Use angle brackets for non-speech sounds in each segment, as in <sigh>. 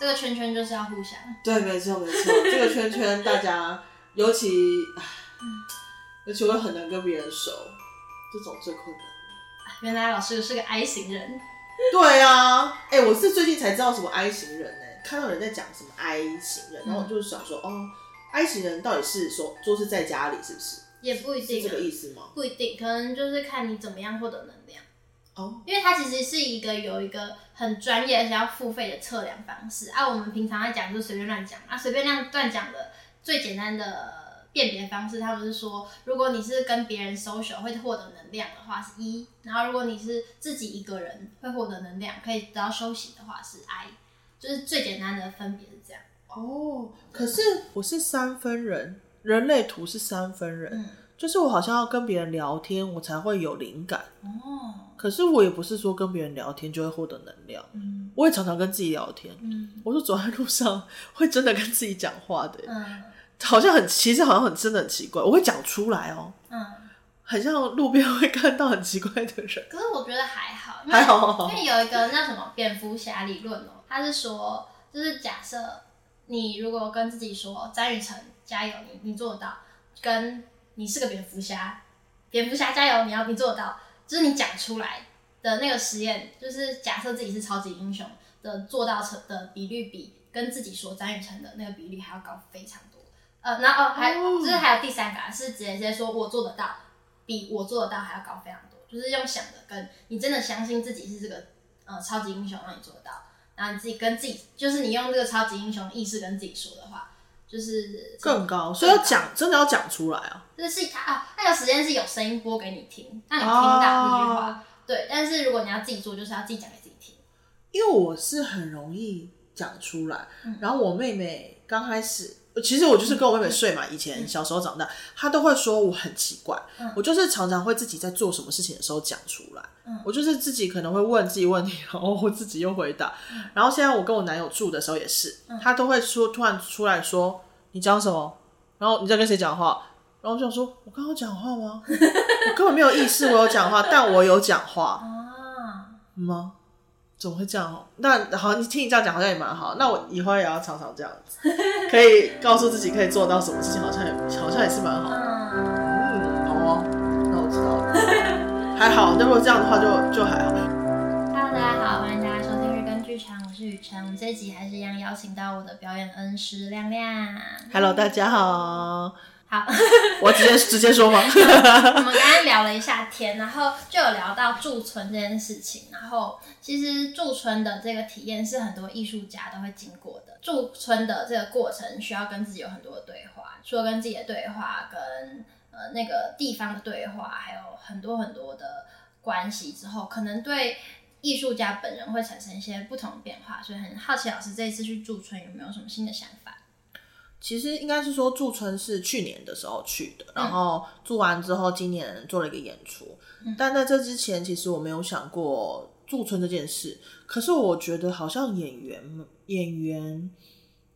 这个圈圈就是要互相。对，没错没错，这个圈圈大家尤其，尤其我很难跟别人熟，这种最困难。原来老师是个 I 型人。<laughs> 对啊，哎、欸，我是最近才知道什么 I 型人呢、欸，看到人在讲什么 I 型人，然后我就想说，嗯、哦，I 型人到底是说说是在家里是不是？也不一定、啊，是这个意思吗？不一定，可能就是看你怎么样获得能量。哦，因为它其实是一个有一个很专业而且要付费的测量方式啊。我们平常在讲就随便乱讲啊，随便乱乱讲的最简单的辨别方式，他们是说，如果你是跟别人 social 会获得能量的话是一，然后如果你是自己一个人会获得能量可以得到休息的话是 I，就是最简单的分别是这样。哦，可是我是三分人，人类图是三分人。嗯就是我好像要跟别人聊天，我才会有灵感。哦，可是我也不是说跟别人聊天就会获得能量。嗯，我也常常跟自己聊天。嗯，我就走在路上会真的跟自己讲话的。嗯，好像很，其实好像很真的很奇怪，我会讲出来哦。嗯，很像路边会看到很奇怪的人。可是我觉得还好，还好，因为有一个那什么蝙蝠侠理论哦，他是说，就是假设你如果跟自己说张雨晨加油，你你做得到，跟你是个蝙蝠侠，蝙蝠侠加油！你要你做得到，就是你讲出来的那个实验，就是假设自己是超级英雄的做到成的比率比跟自己说张雨晨的那个比率还要高非常多。呃，然后哦还就是还有第三个是直接直接说我做得到，比我做得到还要高非常多，就是用想的跟你真的相信自己是这个呃超级英雄让你做得到，然后你自己跟自己就是你用这个超级英雄意识跟自己说的话。就是更高，所以要讲，真的要讲出来啊！就是他啊，那个时间是有声音播给你听，让你听到这句话。啊、对，但是如果你要自己做，就是要自己讲给自己听。因为我是很容易讲出来，嗯、然后我妹妹刚开始，其实我就是跟我妹妹睡嘛，嗯、以前小时候长大，她都会说我很奇怪，嗯、我就是常常会自己在做什么事情的时候讲出来。嗯、我就是自己可能会问自己问题，然后我自己又回答。嗯、然后现在我跟我男友住的时候也是，嗯、他都会说突然出来说你讲什么，然后你在跟谁讲话，然后我想说我刚刚讲话吗？我根本没有意识我有讲话，但我有讲话 <laughs> 啊？吗？怎么会这样？那好，你听你这样讲好像也蛮好。那我以后也要常常这样子，<laughs> 可以告诉自己可以做到什么事情，好像也好像也是蛮好的。嗯，好哦，那我知道了。<laughs> 还好，那如果这样的话就就还好。Hello，大家好，欢迎大家收听日更剧场，我是雨辰。我们这一集还是一样邀请到我的表演恩师亮亮。Hello，大家好。好，<laughs> 我直接直接说吗？<laughs> 我们刚刚聊了一下天，然后就有聊到驻村这件事情。然后其实驻村的这个体验是很多艺术家都会经过的。驻村的这个过程需要跟自己有很多的对话，除了跟自己的对话，跟呃，那个地方的对话，还有很多很多的关系之后，可能对艺术家本人会产生一些不同的变化，所以很好奇老师这一次去驻村有没有什么新的想法？其实应该是说驻村是去年的时候去的，然后住完之后今年做了一个演出，嗯、但在这之前其实我没有想过驻村这件事，可是我觉得好像演员演员。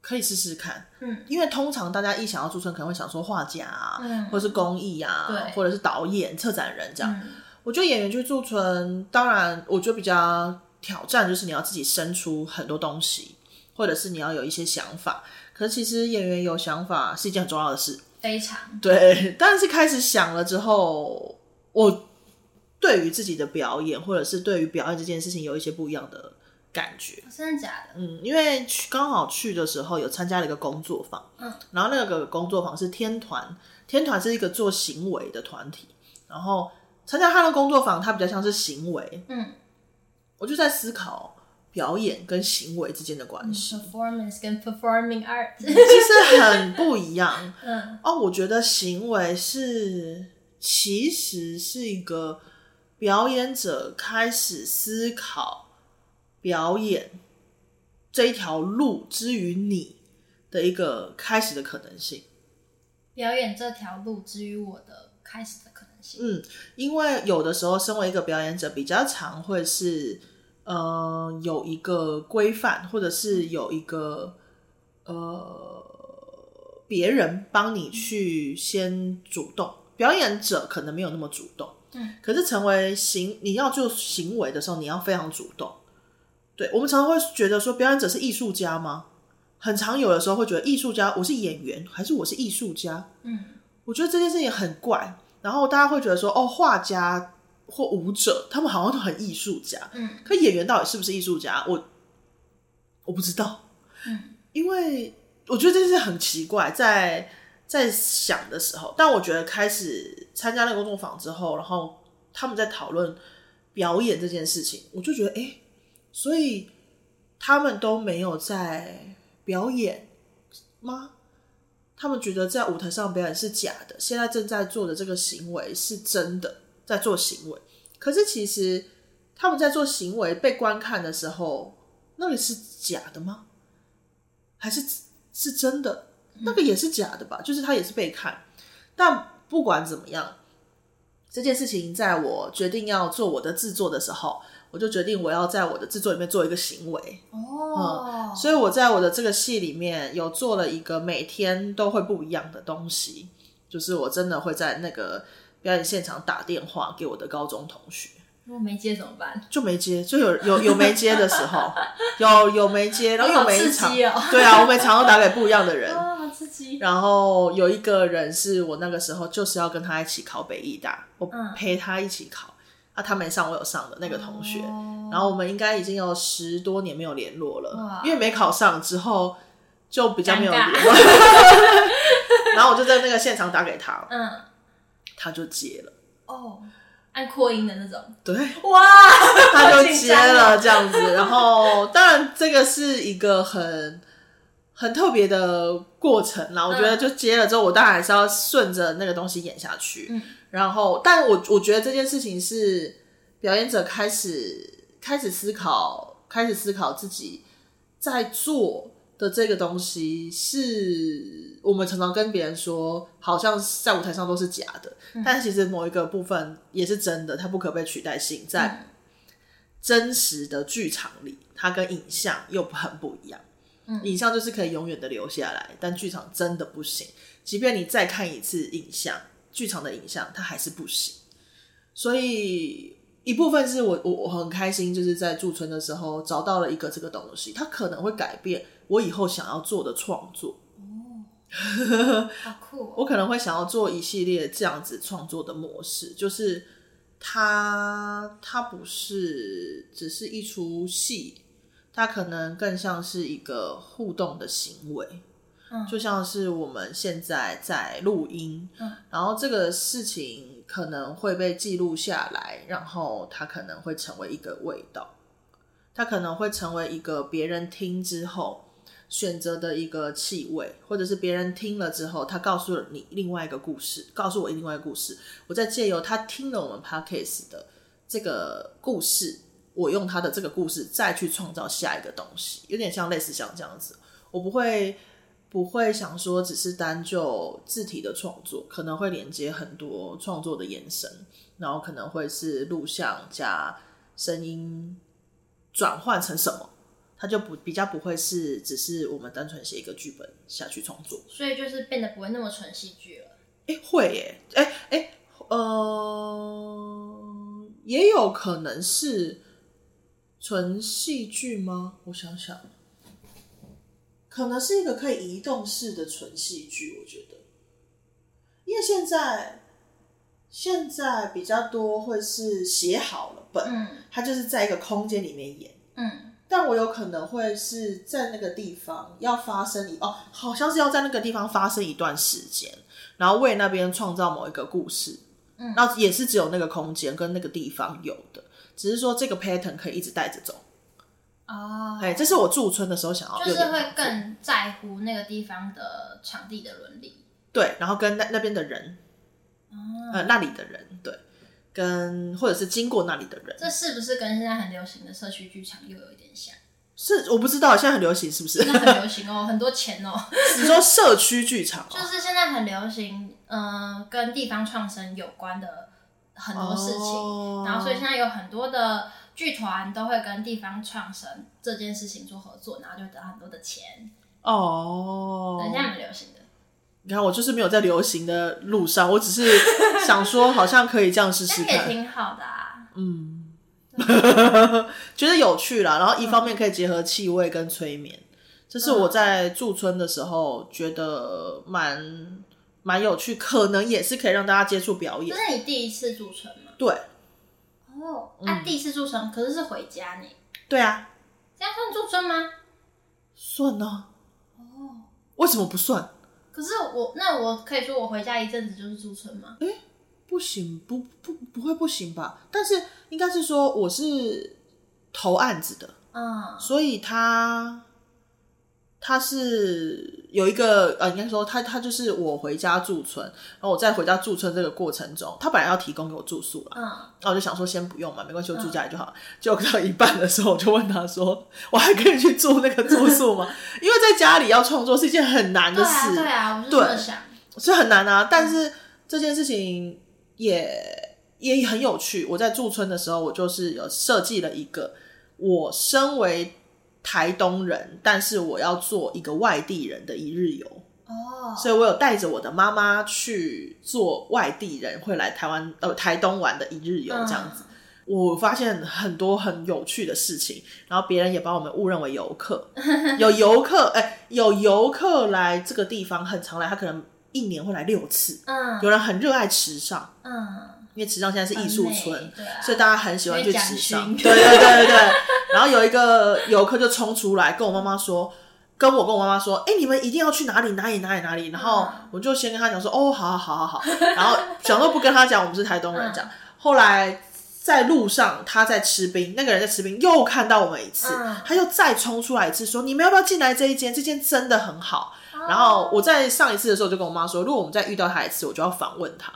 可以试试看，嗯，因为通常大家一想要驻村，可能会想说画家啊，嗯，或者是公益啊，或者是导演、策展人这样。嗯，我觉得演员去驻村，当然，我觉得比较挑战就是你要自己生出很多东西，或者是你要有一些想法。可是其实演员有想法是一件很重要的事，非常对。但是开始想了之后，我对于自己的表演，或者是对于表演这件事情，有一些不一样的。感觉真的假的？嗯，因为刚好去的时候有参加了一个工作坊，嗯，然后那个工作坊是天团，天团是一个做行为的团体，然后参加他的工作坊，他比较像是行为，嗯，我就在思考表演跟行为之间的关系，嗯，performance 跟 performing art 其实很不一样，<laughs> 嗯，哦，我觉得行为是其实是一个表演者开始思考。表演这一条路之于你的一个开始的可能性。表演这条路之于我的开始的可能性。嗯，因为有的时候，身为一个表演者，比较常会是，呃，有一个规范，或者是有一个呃别人帮你去先主动。表演者可能没有那么主动，嗯，可是成为行你要做行为的时候，你要非常主动。对，我们常常会觉得说，表演者是艺术家吗？很常有的时候会觉得艺术家，我是演员还是我是艺术家？嗯，我觉得这件事情很怪。然后大家会觉得说，哦，画家或舞者，他们好像都很艺术家。嗯，可演员到底是不是艺术家？我我不知道。嗯，<laughs> 因为我觉得这件事很奇怪，在在想的时候，但我觉得开始参加那个工作坊之后，然后他们在讨论表演这件事情，我就觉得，哎，所以他们都没有在。表演吗？他们觉得在舞台上表演是假的，现在正在做的这个行为是真的，在做行为。可是其实他们在做行为被观看的时候，那个是假的吗？还是是真的？那个也是假的吧？就是他也是被看。但不管怎么样，这件事情在我决定要做我的制作的时候。我就决定我要在我的制作里面做一个行为哦、嗯，所以我在我的这个戏里面有做了一个每天都会不一样的东西，就是我真的会在那个表演现场打电话给我的高中同学。如果没接怎么办？就没接，就有有有没接的时候，<laughs> 有有没接，然后有每一场，哦、对啊，我每场都打给不一样的人，<laughs> 哦、好刺激。然后有一个人是我那个时候就是要跟他一起考北艺大，我陪他一起考。啊，他没上，我有上的那个同学，哦、然后我们应该已经有十多年没有联络了，因为没考上之后就比较没有联络。<laughs> 然后我就在那个现场打给他，嗯，他就接了。哦，按扩音的那种。对，哇，<laughs> 他就接了这样子。然后，<laughs> 当然这个是一个很很特别的过程啦。嗯、我觉得就接了之后，我当然还是要顺着那个东西演下去。嗯然后，但我我觉得这件事情是表演者开始开始思考，开始思考自己在做的这个东西，是我们常常跟别人说，好像在舞台上都是假的，嗯、但其实某一个部分也是真的，它不可被取代性，在真实的剧场里，它跟影像又很不一样。嗯、影像就是可以永远的留下来，但剧场真的不行，即便你再看一次影像。剧场的影像，它还是不行，所以一部分是我我我很开心，就是在驻村的时候找到了一个这个东西，它可能会改变我以后想要做的创作。哦，好酷哦！我可能会想要做一系列这样子创作的模式，就是它它不是只是一出戏，它可能更像是一个互动的行为。嗯就像是我们现在在录音，嗯，然后这个事情可能会被记录下来，然后它可能会成为一个味道，它可能会成为一个别人听之后选择的一个气味，或者是别人听了之后，他告诉了你另外一个故事，告诉我另外一个故事，我在借由他听了我们 podcast 的这个故事，我用他的这个故事再去创造下一个东西，有点像类似像这样子，我不会。不会想说只是单就字体的创作，可能会连接很多创作的延伸，然后可能会是录像加声音转换成什么，它就不比较不会是只是我们单纯写一个剧本下去创作，所以就是变得不会那么纯戏剧了。哎，会耶，哎哎，呃，也有可能是纯戏剧吗？我想想。可能是一个可以移动式的纯戏剧，我觉得，因为现在现在比较多会是写好了本，嗯，它就是在一个空间里面演，嗯，但我有可能会是在那个地方要发生一哦，好像是要在那个地方发生一段时间，然后为那边创造某一个故事，嗯，然后也是只有那个空间跟那个地方有的，只是说这个 pattern 可以一直带着走。哦，哎，这是我驻村的时候想要，就是会更在乎那个地方的场地的伦理，对，然后跟那那边的人，哦、呃，那里的人，对，跟或者是经过那里的人，这是不是跟现在很流行的社区剧场又有一点像？是，我不知道现在很流行是不是？现在很流行哦，很多钱哦。<laughs> 你说社区剧场、哦，就是现在很流行，嗯、呃，跟地方创生有关的很多事情，哦、然后所以现在有很多的。剧团都会跟地方创生这件事情做合作，然后就得到很多的钱哦。等一下很流行的。你看，我就是没有在流行的路上，我只是想说，好像可以这样试试 <laughs> 看，也挺好的啊。嗯，<laughs> 觉得有趣啦。然后一方面可以结合气味跟催眠，嗯、这是我在驻村的时候觉得蛮蛮有趣，可能也是可以让大家接触表演。这是你第一次驻村吗？对。哦，啊，第一次驻村，可是是回家呢？对啊。这样算驻村吗？算啊。哦。为什么不算？可是我，那我可以说我回家一阵子就是驻村吗？哎、欸，不行，不不不会不行吧？但是应该是说我是投案子的，嗯，所以他他是。有一个呃，应该说他他就是我回家驻村，然后我在回家驻村这个过程中，他本来要提供给我住宿了，嗯，然后我就想说先不用嘛，没关系，我住家里就好。结果到一半的时候，我就问他说：“我还可以去住那个住宿吗？” <laughs> 因为在家里要创作是一件很难的事，对啊，对啊，我就想是很难啊。但是这件事情也也很有趣。我在驻村的时候，我就是有设计了一个，我身为。台东人，但是我要做一个外地人的一日游哦，oh. 所以我有带着我的妈妈去做外地人会来台湾呃台东玩的一日游这样子。Uh. 我发现很多很有趣的事情，然后别人也把我们误认为游客，<laughs> 有游客哎、欸，有游客来这个地方很常来，他可能一年会来六次。嗯，uh. 有人很热爱池上，嗯。Uh. 因为池上现在是艺术村，啊、所以大家很喜欢去池上。对对对对对。然后有一个游客就冲出来跟我妈妈说，跟我跟我妈妈说：“哎、欸，你们一定要去哪里哪里哪里哪里。”然后我就先跟他讲说：“哦，好好好好好。”然后 <laughs> 想说不跟他讲我们是台东人讲。后来在路上他在吃冰，那个人在吃冰，又看到我们一次，他又再冲出来一次说：“你们要不要进来这一间？这间真的很好。”然后我在上一次的时候就跟我妈说：“如果我们再遇到他一次，我就要访问他。”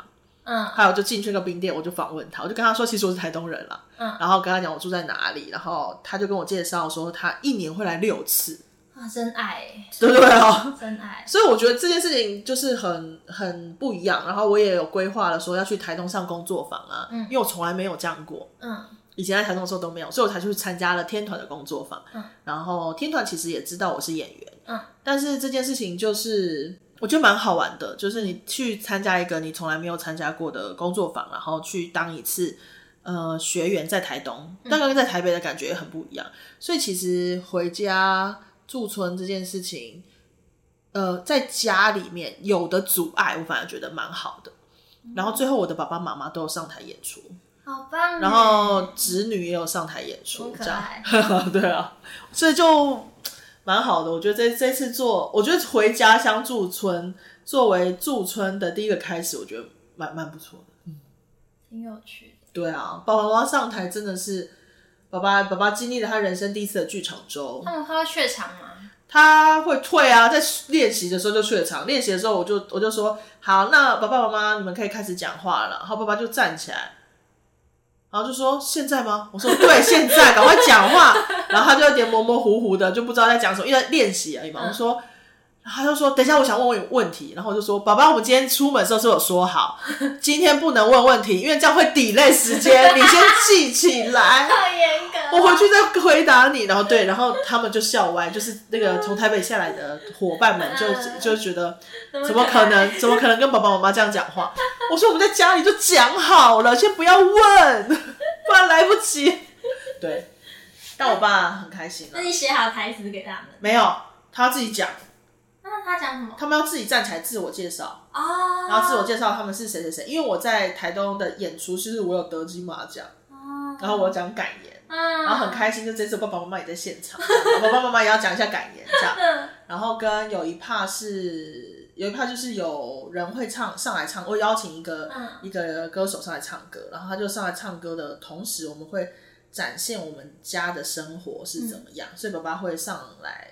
嗯，还有就进去那个冰店，我就访问他，我就跟他说，其实我是台东人了，嗯，然后跟他讲我住在哪里，然后他就跟我介绍说他一年会来六次，啊，真爱，对不对？哦？真爱，所以我觉得这件事情就是很很不一样，然后我也有规划了说要去台东上工作坊啊，嗯，因为我从来没有这样过，嗯，以前在台东的时候都没有，所以我才去参加了天团的工作坊，嗯，然后天团其实也知道我是演员，嗯，但是这件事情就是。我觉得蛮好玩的，就是你去参加一个你从来没有参加过的工作坊，然后去当一次呃学员在台东，但跟在台北的感觉也很不一样。所以其实回家驻村这件事情，呃，在家里面有的阻碍，我反而觉得蛮好的。然后最后我的爸爸妈妈都有上台演出，好棒！然后侄女也有上台演出，这样 <laughs> 对啊，所以就。蛮好的，我觉得这这次做，我觉得回家乡驻村作为驻村的第一个开始，我觉得蛮蛮不错的，嗯，挺有趣的。对啊，爸爸妈妈上台真的是，爸爸爸爸经历了他人生第一次的剧场周。他们他会怯场吗？他会退啊，在练习的时候就怯场，练习的时候我就我就说好，那爸爸妈妈你们可以开始讲话了，然后爸爸就站起来。然后就说现在吗？我说对，现在赶快讲话。然后他就有点模模糊糊的，就不知道在讲什么，因为练习而已嘛。我说，他就说等一下，我想问问问题。然后我就说，宝宝，我们今天出门的时候是有说好，<laughs> 今天不能问问题，因为这样会 delay 时间。你先记起来。<laughs> 太严格。我回去再回答你。然后对，然后他们就笑歪，就是那个从台北下来的伙伴们就就觉得，怎么可能？怎么可能跟爸爸妈妈这样讲话？我说我们在家里就讲好了，先不要问，<laughs> 不然来不及。对，但我爸很开心。那你写好台词给他们？没有，他自己讲。那他讲什么？他们要自己站起来自我介绍哦，然后自我介绍他们是谁谁谁。因为我在台东的演出，其实我有得金马奖哦，然后我讲感言，然后很开心。就这次爸爸妈妈也在现场，爸爸妈妈也要讲一下感言，这样。<laughs> 然后跟有一 part 是。有一趴就是有人会唱上来唱，我邀请一个、嗯、一个歌手上来唱歌，然后他就上来唱歌的同时，我们会展现我们家的生活是怎么样。嗯、所以爸爸会上来，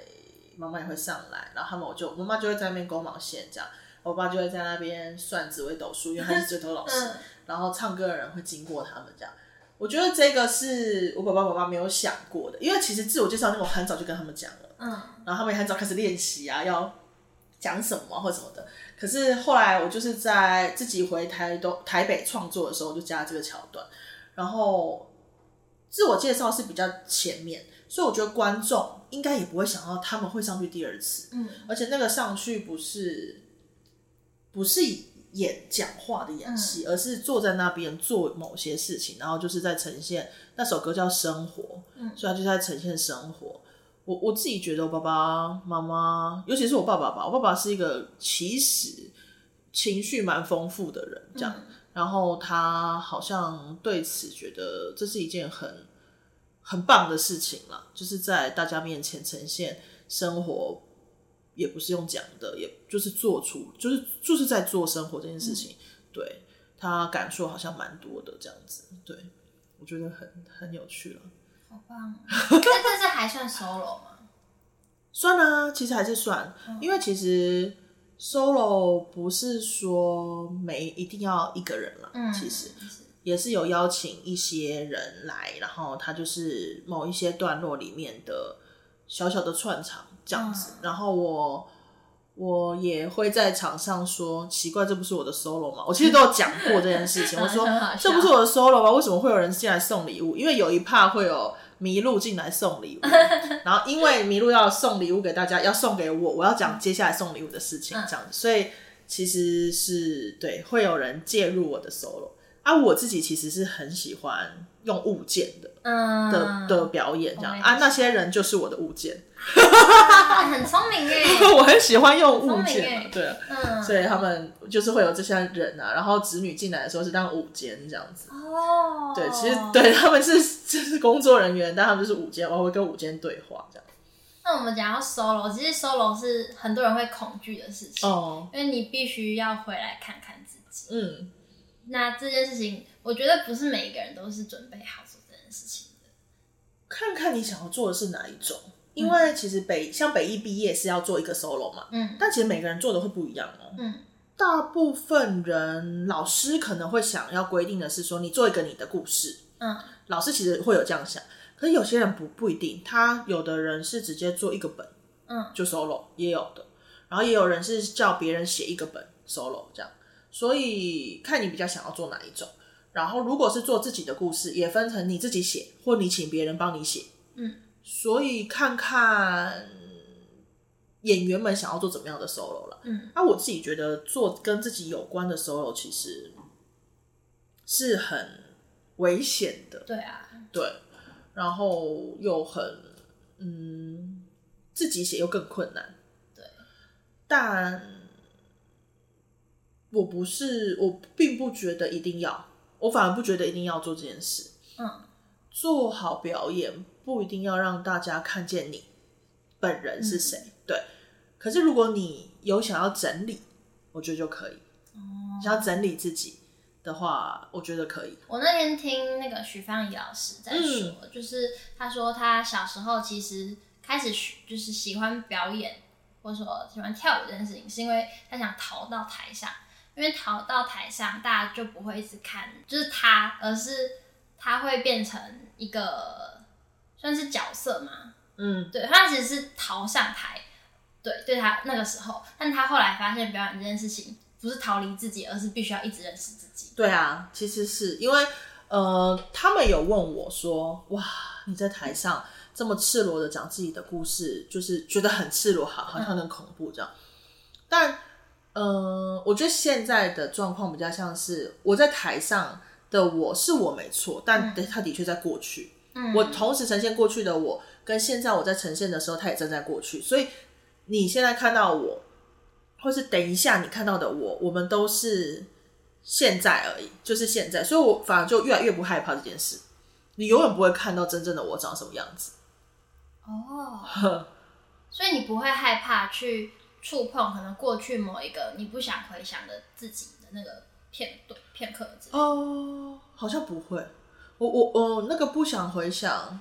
妈妈也会上来，然后他们我就妈妈就会在那边勾毛线这样，我爸就会在那边算紫微斗数，因为他是 <laughs> 最头老师。嗯、然后唱歌的人会经过他们这样，我觉得这个是我爸爸妈妈没有想过的，因为其实自我介绍那个我很早就跟他们讲了，嗯，然后他们也很早开始练习啊，要。讲什么或什么的，可是后来我就是在自己回台东台北创作的时候，就加了这个桥段。然后自我介绍是比较前面，所以我觉得观众应该也不会想到他们会上去第二次。嗯，而且那个上去不是不是演讲话的演戏，嗯、而是坐在那边做某些事情，然后就是在呈现那首歌叫《生活》，嗯，所以他就在呈现生活。我我自己觉得，我爸爸妈妈，尤其是我爸爸吧，我爸爸是一个其实情绪蛮丰富的人，这样，嗯、然后他好像对此觉得这是一件很很棒的事情了，就是在大家面前呈现生活，也不是用讲的，也就是做出，就是就是在做生活这件事情，嗯、对他感受好像蛮多的这样子，对我觉得很很有趣了。好棒！那这是还算 solo 吗？<laughs> 算啊，其实还是算，嗯、因为其实 solo 不是说没一定要一个人了，嗯，其实也是有邀请一些人来，然后他就是某一些段落里面的小小的串场这样子，嗯、然后我我也会在场上说，奇怪，这不是我的 solo 吗？我其实都有讲过这件事情，<laughs> 我说这不是我的 solo 吗？为什么会有人进来送礼物？因为有一 part 会有。麋鹿进来送礼物，<laughs> 然后因为麋鹿要送礼物给大家，要送给我，我要讲接下来送礼物的事情，这样子，所以其实是对会有人介入我的 solo，啊，我自己其实是很喜欢用物件的，嗯的的表演这样啊，那些人就是我的物件。很聪明耶！<laughs> 我很喜欢用物件，啊，对，嗯，所以他们就是会有这些人啊，然后子女进来的时候是当舞间这样子。哦，对，其实对他们是 <laughs> 就是工作人员，但他们就是舞间，我会跟舞间对话这样。那我们讲到 solo，其实 solo 是很多人会恐惧的事情，哦，因为你必须要回来看看自己。嗯，那这件事情，我觉得不是每一个人都是准备好做这件事情的。看看你想要做的是哪一种。因为其实北像北艺毕业是要做一个 solo 嘛，嗯，但其实每个人做的会不一样哦，嗯，大部分人老师可能会想要规定的是说，你做一个你的故事，嗯，老师其实会有这样想，可是有些人不不一定，他有的人是直接做一个本，嗯，就 solo 也有的，然后也有人是叫别人写一个本 solo 这样，所以看你比较想要做哪一种，然后如果是做自己的故事，也分成你自己写或你请别人帮你写，嗯。所以看看演员们想要做怎么样的 solo 了。嗯，那、啊、我自己觉得做跟自己有关的 solo 其实是很危险的。对啊，对，然后又很嗯，自己写又更困难。对，但我不是，我并不觉得一定要，我反而不觉得一定要做这件事。嗯，做好表演。不一定要让大家看见你本人是谁，嗯、对。可是如果你有想要整理，我觉得就可以。嗯、想要整理自己的话，我觉得可以。我那天听那个许芳怡老师在说，嗯、就是他说他小时候其实开始就是喜欢表演，或者说喜欢跳舞这件事情，是因为他想逃到台上，因为逃到台上大家就不会一直看，就是他，而是他会变成一个。算是角色嘛，嗯，对，他其实是逃上台，对，对他那个时候，但他后来发现表演这件事情不是逃离自己，而是必须要一直认识自己。对啊，其实是因为呃，他们有问我说，哇，你在台上这么赤裸的讲自己的故事，就是觉得很赤裸，好好像很恐怖这样。嗯、但呃，我觉得现在的状况比较像是我在台上的我是我没错，但他的确在过去。嗯我同时呈现过去的我，跟现在我在呈现的时候，他也正在过去。所以你现在看到我，或是等一下你看到的我，我们都是现在而已，就是现在。所以我反而就越来越不害怕这件事。你永远不会看到真正的我长什么样子。哦，<laughs> 所以你不会害怕去触碰可能过去某一个你不想回想的自己的那个片段片刻。哦，好像不会。我我我那个不想回想，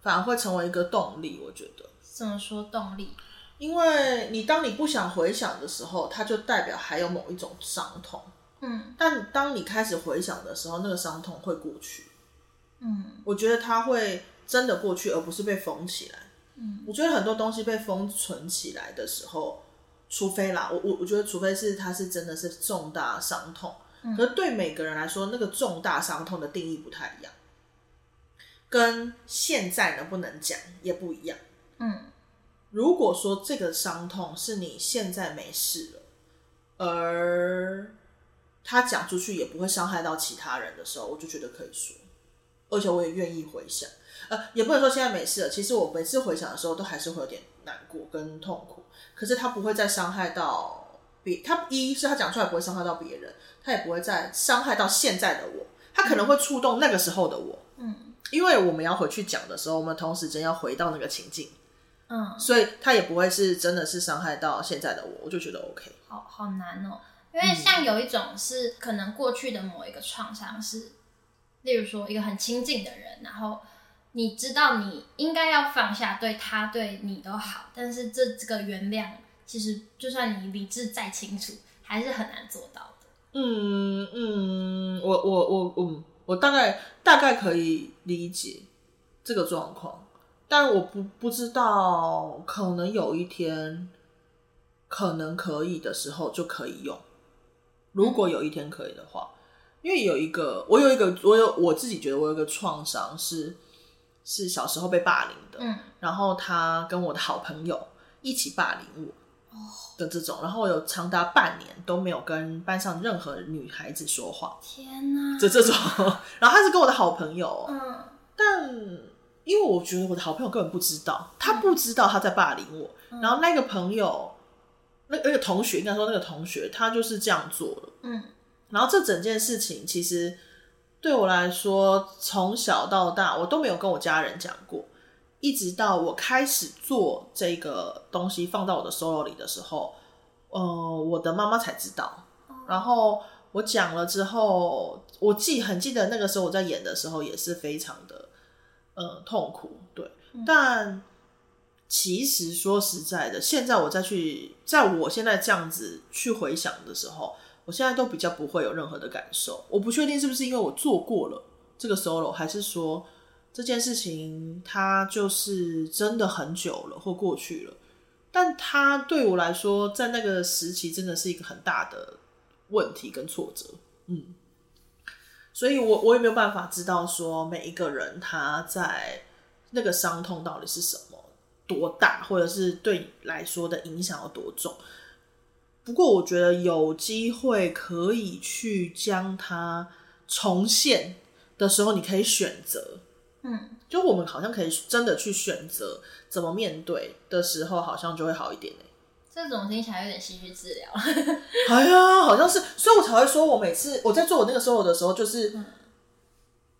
反而会成为一个动力。我觉得怎么说动力？因为你当你不想回想的时候，它就代表还有某一种伤痛。嗯，但当你开始回想的时候，那个伤痛会过去。嗯，我觉得它会真的过去，而不是被封起来。嗯，我觉得很多东西被封存起来的时候，除非啦，我我我觉得除非是他是真的是重大伤痛。可是对每个人来说，那个重大伤痛的定义不太一样，跟现在能不能讲也不一样。嗯，如果说这个伤痛是你现在没事了，而他讲出去也不会伤害到其他人的时候，我就觉得可以说。而且我也愿意回想。呃，也不能说现在没事了。其实我每次回想的时候，都还是会有点难过跟痛苦。可是他不会再伤害到别，他一是他讲出来不会伤害到别人，他也不会再伤害到现在的我。他可能会触动那个时候的我，嗯，因为我们要回去讲的时候，我们同时间要回到那个情境，嗯，所以他也不会是真的是伤害到现在的我，我就觉得 OK。好好难哦，因为像有一种是可能过去的某一个创伤是，例如说一个很亲近的人，然后。你知道你应该要放下，对他对你都好，但是这这个原谅，其实就算你理智再清楚，还是很难做到的。嗯嗯，我我我我，我大概大概可以理解这个状况，但我不不知道，可能有一天可能可以的时候就可以用。如果有一天可以的话，因为有一个我有一个我有我自己觉得我有一个创伤是。是小时候被霸凌的，嗯，然后他跟我的好朋友一起霸凌我，的这种，然后我有长达半年都没有跟班上任何女孩子说话，天哪，这这种，<laughs> 然后他是跟我的好朋友，嗯，但因为我觉得我的好朋友根本不知道，他不知道他在霸凌我，嗯，然后那个朋友，那那个同学应该说那个同学，他就是这样做了，嗯，然后这整件事情其实。对我来说，从小到大我都没有跟我家人讲过，一直到我开始做这个东西放到我的 solo 里的时候，呃，我的妈妈才知道。然后我讲了之后，我记很记得那个时候我在演的时候也是非常的呃痛苦，对。但其实说实在的，现在我再去，在我现在这样子去回想的时候。我现在都比较不会有任何的感受，我不确定是不是因为我做过了这个 solo，还是说这件事情它就是真的很久了或过去了。但它对我来说，在那个时期真的是一个很大的问题跟挫折，嗯，所以我我也没有办法知道说每一个人他在那个伤痛到底是什么，多大，或者是对你来说的影响有多重。不过，我觉得有机会可以去将它重现的时候，你可以选择，嗯，就我们好像可以真的去选择怎么面对的时候，好像就会好一点。这种听起来有点戏剧治疗。<laughs> 哎呀，好像是，所以我才会说，我每次我在做我那个 solo 的时候，就是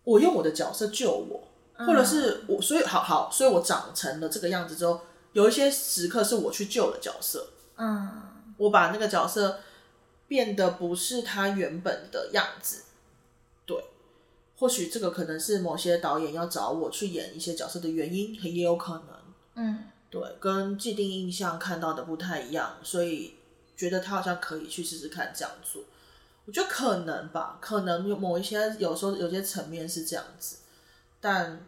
我用我的角色救我，或者是我，所以好好，所以我长成了这个样子之后，有一些时刻是我去救了角色，嗯。我把那个角色变得不是他原本的样子，对，或许这个可能是某些导演要找我去演一些角色的原因，也有可能，嗯，对，跟既定印象看到的不太一样，所以觉得他好像可以去试试看这样做。我觉得可能吧，可能有某一些有时候有些层面是这样子，但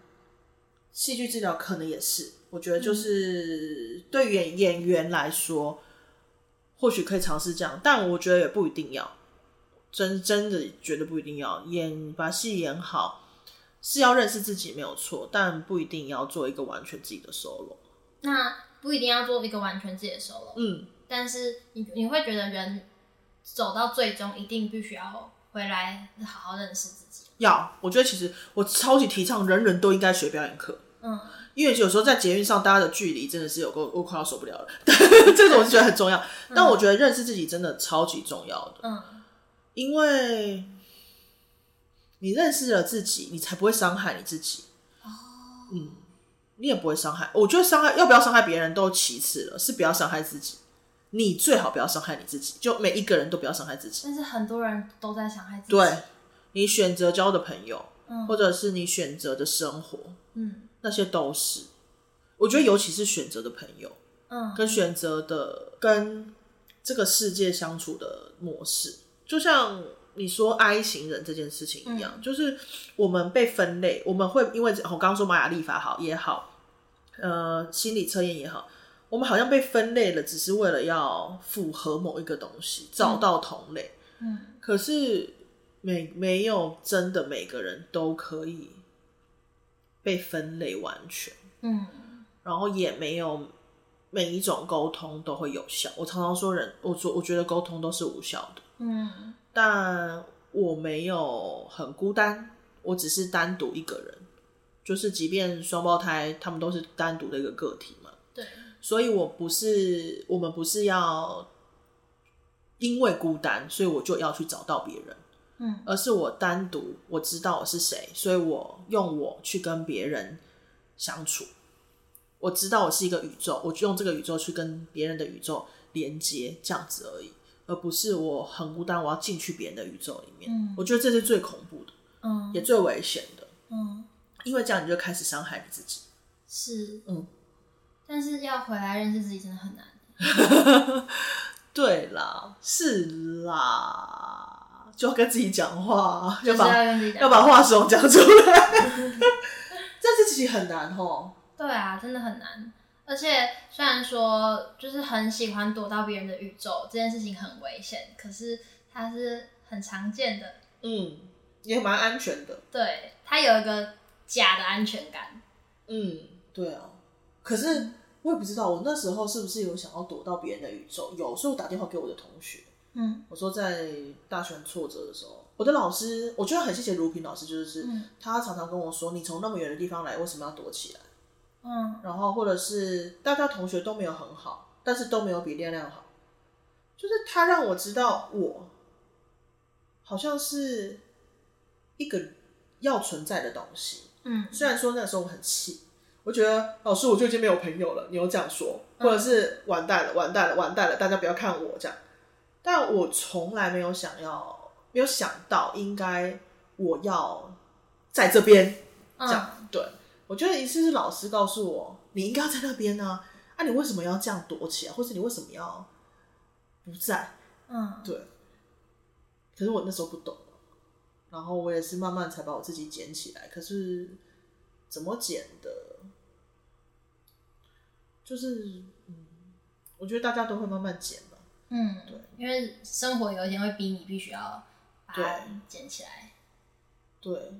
戏剧治疗可能也是，我觉得就是对演演员来说。或许可以尝试这样，但我觉得也不一定要，真真的觉得不一定要演把戏演好，是要认识自己没有错，但不一定要做一个完全自己的 solo。那不一定要做一个完全自己的 solo，嗯，但是你你会觉得人走到最终一定必须要回来好好认识自己。要，我觉得其实我超级提倡人人都应该学表演课，嗯。因为有时候在捷运上，大家的距离真的是有够，我快要受不了了。<laughs> 这个我是觉得很重要，但我觉得认识自己真的超级重要的。嗯，因为你认识了自己，你才不会伤害你自己。哦，嗯，你也不会伤害。我觉得伤害要不要伤害别人都其次了，是不要伤害自己。你最好不要伤害你自己，就每一个人都不要伤害自己。但是很多人都在伤害自己。对，你选择交的朋友，嗯，或者是你选择的生活，嗯。那些都是，我觉得尤其是选择的朋友，嗯，跟选择的跟这个世界相处的模式，就像你说 I 型人这件事情一样，嗯，就是我们被分类，我们会因为我刚刚说玛雅历法好也好，呃，心理测验也好，我们好像被分类了，只是为了要符合某一个东西，找到同类，嗯，可是每没有真的每个人都可以。被分类完全，嗯，然后也没有每一种沟通都会有效。我常常说人，我说我觉得沟通都是无效的，嗯，但我没有很孤单，我只是单独一个人，就是即便双胞胎，他们都是单独的一个个体嘛。对，所以我不是，我们不是要因为孤单，所以我就要去找到别人，嗯，而是我单独，我知道我是谁，所以我用我去跟别人相处。我知道我是一个宇宙，我就用这个宇宙去跟别人的宇宙连接，这样子而已，而不是我很孤单，我要进去别人的宇宙里面。嗯，我觉得这是最恐怖的，嗯，也最危险的，嗯，因为这样你就开始伤害你自己。是，嗯，但是要回来认识自己真的很难。<laughs> 对啦，是啦，就要跟自己讲话，要把要把话说讲出来，这自己很难哦。对啊，真的很难。而且虽然说就是很喜欢躲到别人的宇宙，这件事情很危险，可是它是很常见的。嗯，也蛮安全的。对，它有一个假的安全感。嗯，对啊。可是我也不知道，我那时候是不是有想要躲到别人的宇宙？有，所以我打电话给我的同学。嗯，我说在大学挫折的时候，我的老师，我觉得很谢谢卢平老师，就是、嗯、他常常跟我说：“你从那么远的地方来，为什么要躲起来？”嗯，然后或者是大家同学都没有很好，但是都没有比亮亮好，就是他让我知道我好像是一个要存在的东西。嗯，虽然说那时候我很气，我觉得老师我就已经没有朋友了，你又这样说，或者是完蛋了，完蛋了，完蛋了，大家不要看我这样。但我从来没有想要，没有想到应该我要在这边这样，嗯、对。我觉得一次是老师告诉我，你应该要在那边呢、啊，啊，你为什么要这样躲起来，或是你为什么要不在？嗯，对。可是我那时候不懂，然后我也是慢慢才把我自己捡起来。可是怎么捡的？就是，嗯，我觉得大家都会慢慢捡吧。嗯，对，因为生活有一天会逼你必须要把它捡起来。对，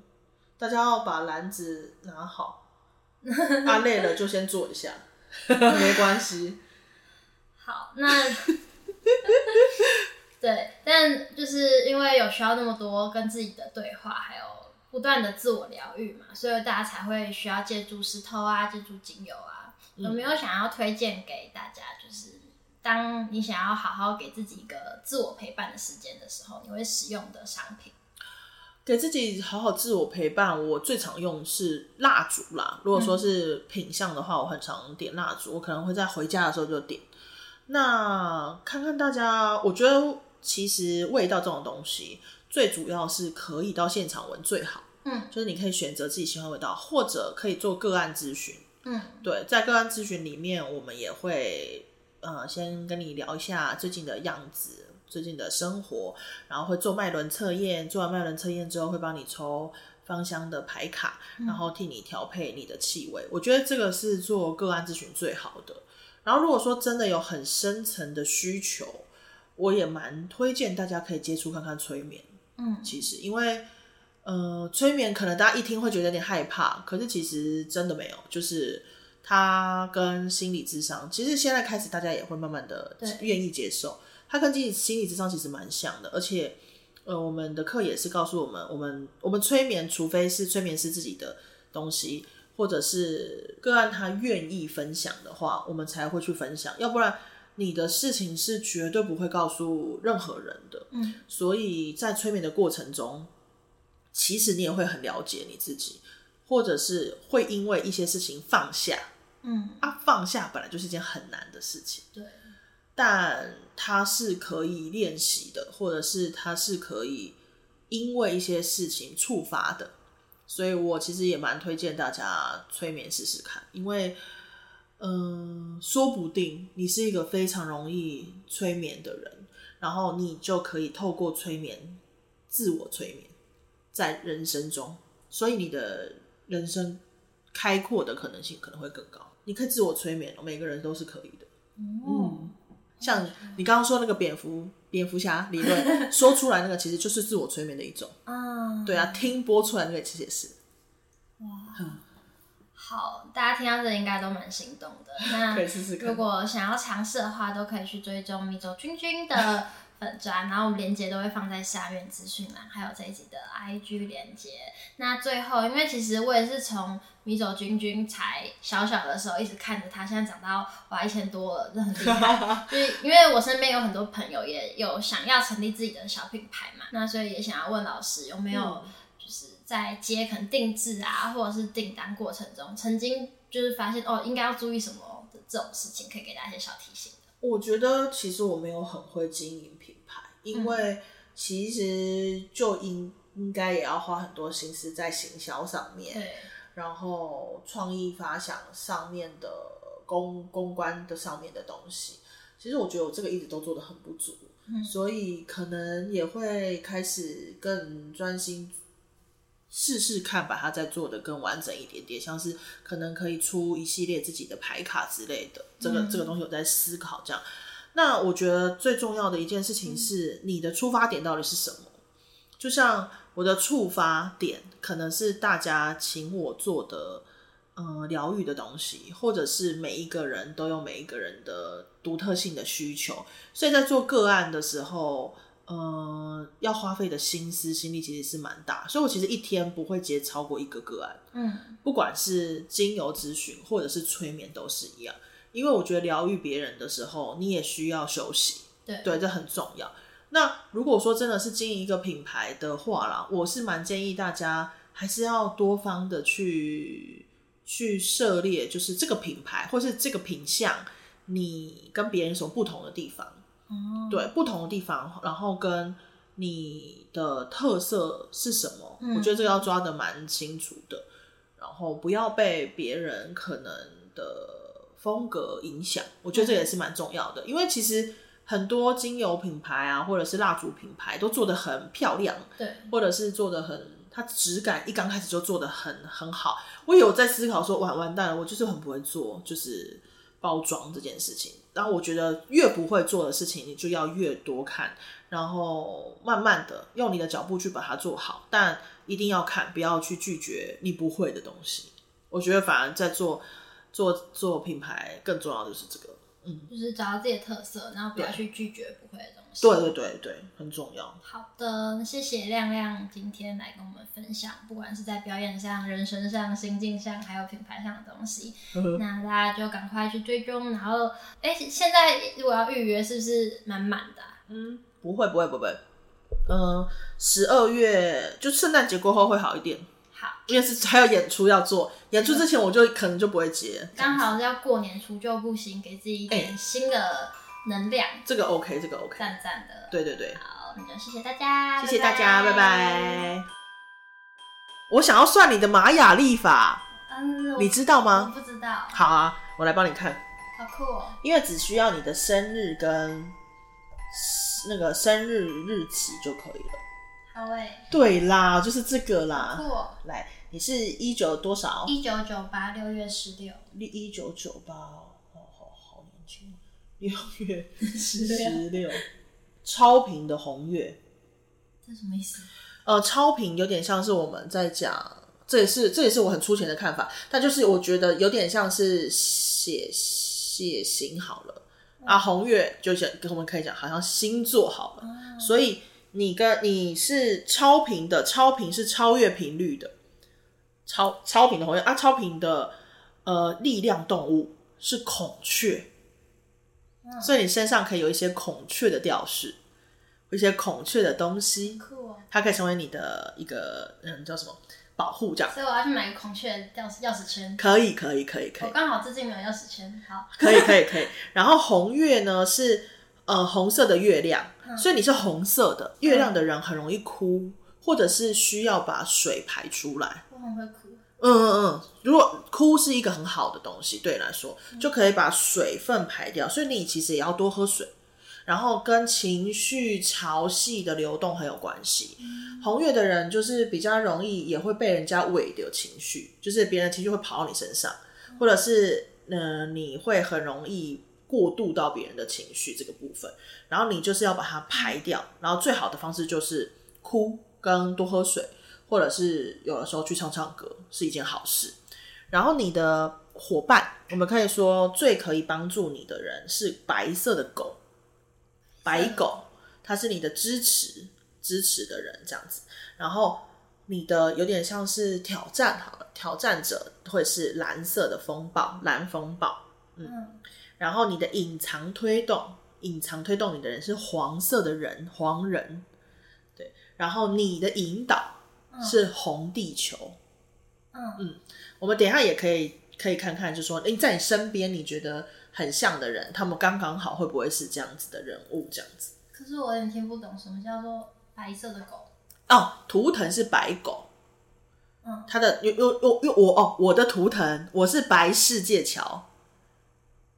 大家要把篮子拿好。啊，累了就先坐一下，没关系。<laughs> 好，那 <laughs> 对，但就是因为有需要那么多跟自己的对话，还有不断的自我疗愈嘛，所以大家才会需要借助石头啊，借助精油啊。有没有想要推荐给大家？就是当你想要好好给自己一个自我陪伴的时间的时候，你会使用的商品。给自己好好自我陪伴，我最常用是蜡烛啦。如果说是品相的话，我很常点蜡烛，我可能会在回家的时候就点。那看看大家，我觉得其实味道这种东西，最主要是可以到现场闻最好。嗯，就是你可以选择自己喜欢的味道，或者可以做个案咨询。嗯，对，在个案咨询里面，我们也会呃先跟你聊一下最近的样子。最近的生活，然后会做脉轮测验，做完脉轮测验之后会帮你抽芳香的牌卡，然后替你调配你的气味。嗯。我觉得这个是做个案咨询最好的。然后如果说真的有很深层的需求，我也蛮推荐大家可以接触看看催眠。嗯，其实因为呃，催眠可能大家一听会觉得有点害怕，可是其实真的没有，就是它跟心理智商，其实现在开始大家也会慢慢的愿意接受。它跟心理心理智商其实蛮像的，而且，呃，我们的课也是告诉我们，我们我们催眠，除非是催眠师自己的东西，或者是个案他愿意分享的话，我们才会去分享，要不然你的事情是绝对不会告诉任何人的。嗯，所以在催眠的过程中，其实你也会很了解你自己，或者是会因为一些事情放下。嗯，啊，放下本来就是一件很难的事情。对。但它是可以练习的，或者是它是可以因为一些事情触发的，所以我其实也蛮推荐大家催眠试试看，因为，嗯，说不定你是一个非常容易催眠的人，然后你就可以透过催眠自我催眠，在人生中，所以你的人生开阔的可能性可能会更高。你可以自我催眠，每个人都是可以的。嗯。像你刚刚说那个蝙蝠蝙蝠侠理论，<laughs> 说出来那个其实就是自我催眠的一种。嗯，对啊，听播出来那个其实也是。哇，好，大家听到这应该都蛮心动的。那 <laughs> 可以试试看。如果想要尝试的话，都可以去追踪米走君君的 <laughs> 粉专，然后我们链接都会放在下面资讯栏，还有这一集的 IG 链接。那最后，因为其实我也是从米走君君才小小的时候一直看着他，现在长到哇一千多了，真的很厉害。<laughs> 就是因为我身边有很多朋友也有想要成立自己的小品牌嘛，那所以也想要问老师有没有就是在接可能定制啊，或者是订单过程中，曾经就是发现哦应该要注意什么的这种事情，可以给大家一些小提醒。我觉得其实我没有很会经营品牌，因为其实就应应该也要花很多心思在行销上面，对，然后创意发想上面的公公关的上面的东西，其实我觉得我这个一直都做的很不足，嗯，所以可能也会开始更专心。试试看，把它再做的更完整一点点，像是可能可以出一系列自己的牌卡之类的。这个、嗯、这个东西我在思考，这样。那我觉得最重要的一件事情是，你的出发点到底是什么？就像我的触发点，可能是大家请我做的，呃，疗愈的东西，或者是每一个人都有每一个人的独特性的需求，所以在做个案的时候。呃，要花费的心思心力其实是蛮大，所以我其实一天不会接超过一个个案。嗯，不管是精油咨询或者是催眠都是一样，因为我觉得疗愈别人的时候，你也需要休息。对，对，这很重要。那如果说真的是经营一个品牌的话啦，我是蛮建议大家还是要多方的去去涉猎，就是这个品牌或是这个品相，你跟别人有什么不同的地方。对，不同的地方，然后跟你的特色是什么？嗯，我觉得这个要抓的蛮清楚的，然后不要被别人可能的风格影响。我觉得这也是蛮重要的，因为其实很多精油品牌啊，或者是蜡烛品牌都做的很漂亮，对，或者是做的很，它质感一刚开始就做的很很好。我有在思考说，完完蛋了，我就是很不会做，就是包装这件事情。然后我觉得越不会做的事情，你就要越多看，然后慢慢的用你的脚步去把它做好。但一定要看，不要去拒绝你不会的东西。我觉得反而在做做做品牌，更重要的是这个。嗯，就是找到自己的特色，然后不要去拒绝不会的东西。对对对对，很重要。好的，谢谢亮亮今天来跟我们分享，不管是在表演上、人生上、心境上，还有品牌上的东西。那大家就赶快去追踪，然后，哎，现在如果要预约，是不是满满的啊？嗯，不会不会不会，嗯，十二月就圣诞节过后会好一点。因为是还有演出要做，演出之前我就可能就不会接。刚好是要过年除旧布新，给自己一点新的能量。欸、这个 OK，这个 OK，赞赞的。对对对，好，那就谢谢大家，谢谢大家，拜拜。拜拜。我想要算你的玛雅历法，嗯，你知道吗？不知道。好啊，我来帮你看。好酷哦！因为只需要你的生日跟那个生日日期就可以了。好欸，对啦，就是这个啦。来，你是一九多少？一九九八六月十六。一九九八，好好好年轻。六月十六，超频的红月。这什么意思？呃，超频有点像是我们在讲，这也是这也是我很粗浅的看法，但就是我觉得有点像是血血型好了、嗯、啊，红月就像跟我们可以讲，好像星座好了，嗯、所以。你跟你是超频的，超频是超越频率的，超超频的红月啊，超频的呃力量动物是孔雀，嗯，所以你身上可以有一些孔雀的吊饰，一些孔雀的东西，酷哦，它可以成为你的一个嗯叫什么保护这样，所以我要去买个孔雀钥匙钥匙圈，可以可以可以可以，我刚好最近没有钥匙圈，好，可以可以可以，然后红月呢是。呃，红色的月亮，嗯，所以你是红色的月亮的人很容易哭，嗯，或者是需要把水排出来。我很会哭。嗯嗯嗯，如果哭是一个很好的东西，对你来说，嗯，就可以把水分排掉。所以你其实也要多喝水，然后跟情绪潮汐的流动很有关系。嗯，红月的人就是比较容易也会被人家伪的情绪，就是别人的情绪会跑到你身上，嗯，或者是嗯，呃，你会很容易。过渡到别人的情绪这个部分，然后你就是要把它排掉，然后最好的方式就是哭跟多喝水，或者是有的时候去唱唱歌是一件好事。然后你的伙伴，我们可以说最可以帮助你的人是白色的狗，白狗，它是你的支持支持的人这样子。然后你的有点像是挑战好了，挑战者会是蓝色的风暴，蓝风暴，嗯然后你的隐藏推动，隐藏推动你的人是黄色的人，黄人，对。然后你的引导是红地球，嗯嗯。我们等一下也可以可以看看，就是说，诶，在你身边你觉得很像的人，他们刚刚好会不会是这样子的人物？这样子。可是我有点听不懂什么叫做白色的狗。哦，图腾是白狗。嗯，它的又又又又我哦，我的图腾我是白世界桥。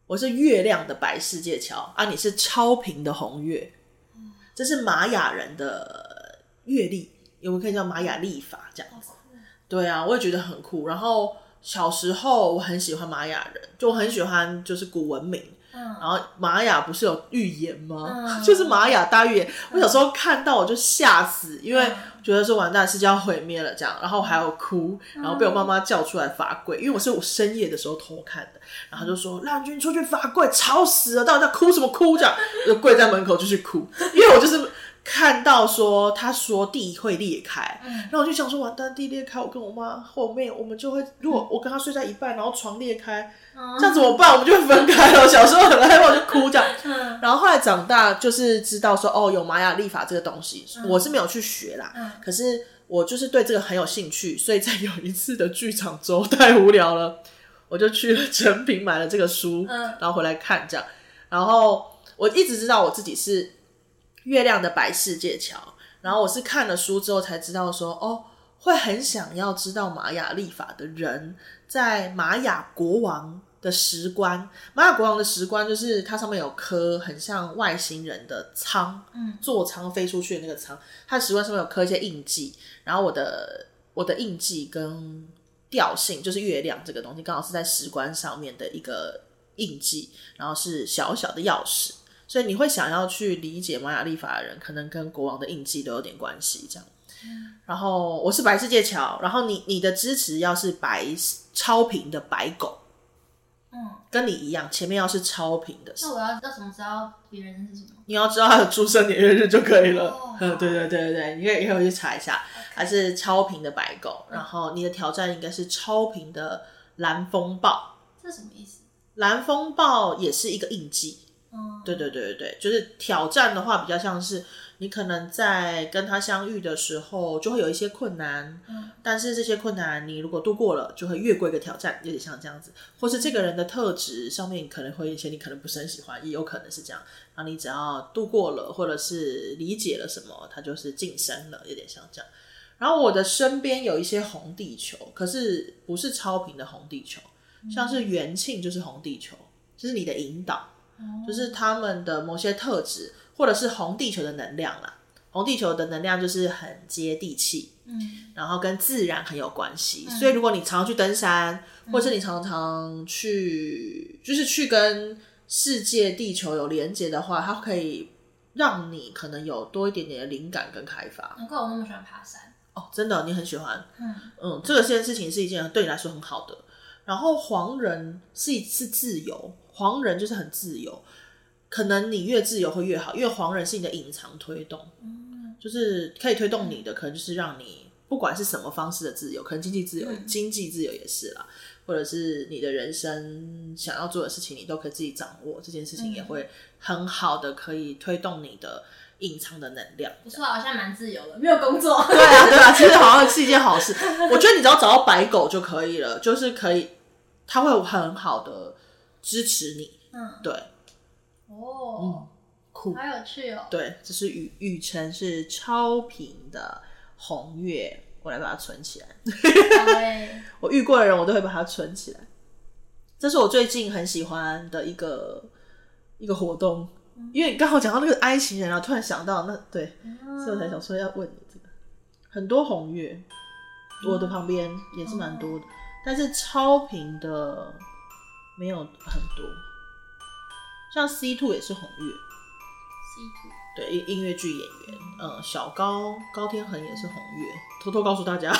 我是月亮的白世界桥啊，你是超频的红月，这是玛雅人的月历，有没有可以叫玛雅历法这样子？对啊，我也觉得很酷。然后小时候我很喜欢玛雅人，就我很喜欢就是古文明。然后玛雅不是有预言吗？<laughs> 就是玛雅大预言。我小时候看到我就吓死，因为觉得说完蛋，世界要毁灭了这样。然后还有哭，然后被我妈妈叫出来罚跪，因为我是我深夜的时候偷看的。然后就说：“让君出去罚跪，吵死了！到底在哭什么哭？”这样就跪在门口就去哭，因为我就是。看到说，他说地会裂开，嗯、然后我就想说，完蛋，地裂开，我跟我妈后面，我们就会，如果我跟他睡在一半，然后床裂开，嗯、这样怎么办？我们就会分开了。小时候很害怕，我就哭这样。<laughs> 嗯、然后后来长大，就是知道说，哦，有玛雅历法这个东西，嗯、我是没有去学啦。嗯、可是我就是对这个很有兴趣，所以在有一次的剧场周太无聊了，我就去了诚品买了这个书，嗯、然后回来看这样。然后我一直知道我自己是。月亮的白世界桥，然后我是看了书之后才知道说，哦，会很想要知道玛雅历法的人，在玛雅国王的石棺，玛雅国王的石棺就是它上面有刻很像外星人的舱，嗯，座舱飞出去的那个舱，它的石棺上面有刻一些印记，然后我的我的印记跟调性就是月亮这个东西，刚好是在石棺上面的一个印记，然后是小小的钥匙。所以你会想要去理解玛雅历法的人，可能跟国王的印记都有点关系，这样。嗯、然后我是白世界桥，然后你你的支持要是白超频的白狗，嗯，跟你一样，前面要是超频的。那我要要怎么知道别人是什么？你要知道他的出生年月日就可以了。哦、<laughs> 对对对对对，你可以可以后去查一下，还是超频的白狗。然后你的挑战应该是超频的蓝风暴。这什么意思？蓝风暴也是一个印记。对对对对对，就是挑战的话，比较像是你可能在跟他相遇的时候，就会有一些困难，嗯，但是这些困难你如果度过了，就会越过一个挑战，有点像这样子，或是这个人的特质上面可能会一些你可能不是很喜欢，也有可能是这样，然后你只要度过了，或者是理解了什么，他就是晋升了，有点像这样。然后我的身边有一些红地球，可是不是超频的红地球，像是元庆就是红地球，就是你的引导。就是他们的某些特质，或者是红地球的能量啦。红地球的能量就是很接地气，嗯，然后跟自然很有关系。嗯、所以如果你常常去登山，或者是你常常去，嗯、就是去跟世界地球有连接的话，它可以让你可能有多一点点的灵感跟开发。难怪我那么喜欢爬山哦，真的，你很喜欢，嗯嗯，这个件事情是一件对你来说很好的。然后黄人是一次自由。黄人就是很自由，可能你越自由会越好，因为黄人是你的隐藏推动，嗯、就是可以推动你的，可能就是让你不管是什么方式的自由，可能经济自由、嗯、经济自由也是啦，或者是你的人生想要做的事情，你都可以自己掌握，这件事情也会很好的可以推动你的隐藏的能量。不错，好像蛮自由的，没有工作。对啊，对啊，其实好像是一件好事。我觉得你只要找到白狗就可以了，就是可以，它会有很好的。支持你，嗯，对，哦，嗯，酷，好有趣哦。对，这是雨雨辰是超频的红月，我来把它存起来。<laughs> 我遇过的人，我都会把它存起来。这是我最近很喜欢的一个一个活动，嗯、因为你刚好讲到那个 I 型人，然后突然想到那对，嗯、所以我才想说要问你这个。很多红月，我的旁边也是蛮多的，嗯、但是超频的。没有很多，像 C two 也是红月，C two 对音音乐剧演员，嗯，小高高天恒也是红月，偷偷告诉大家。<laughs>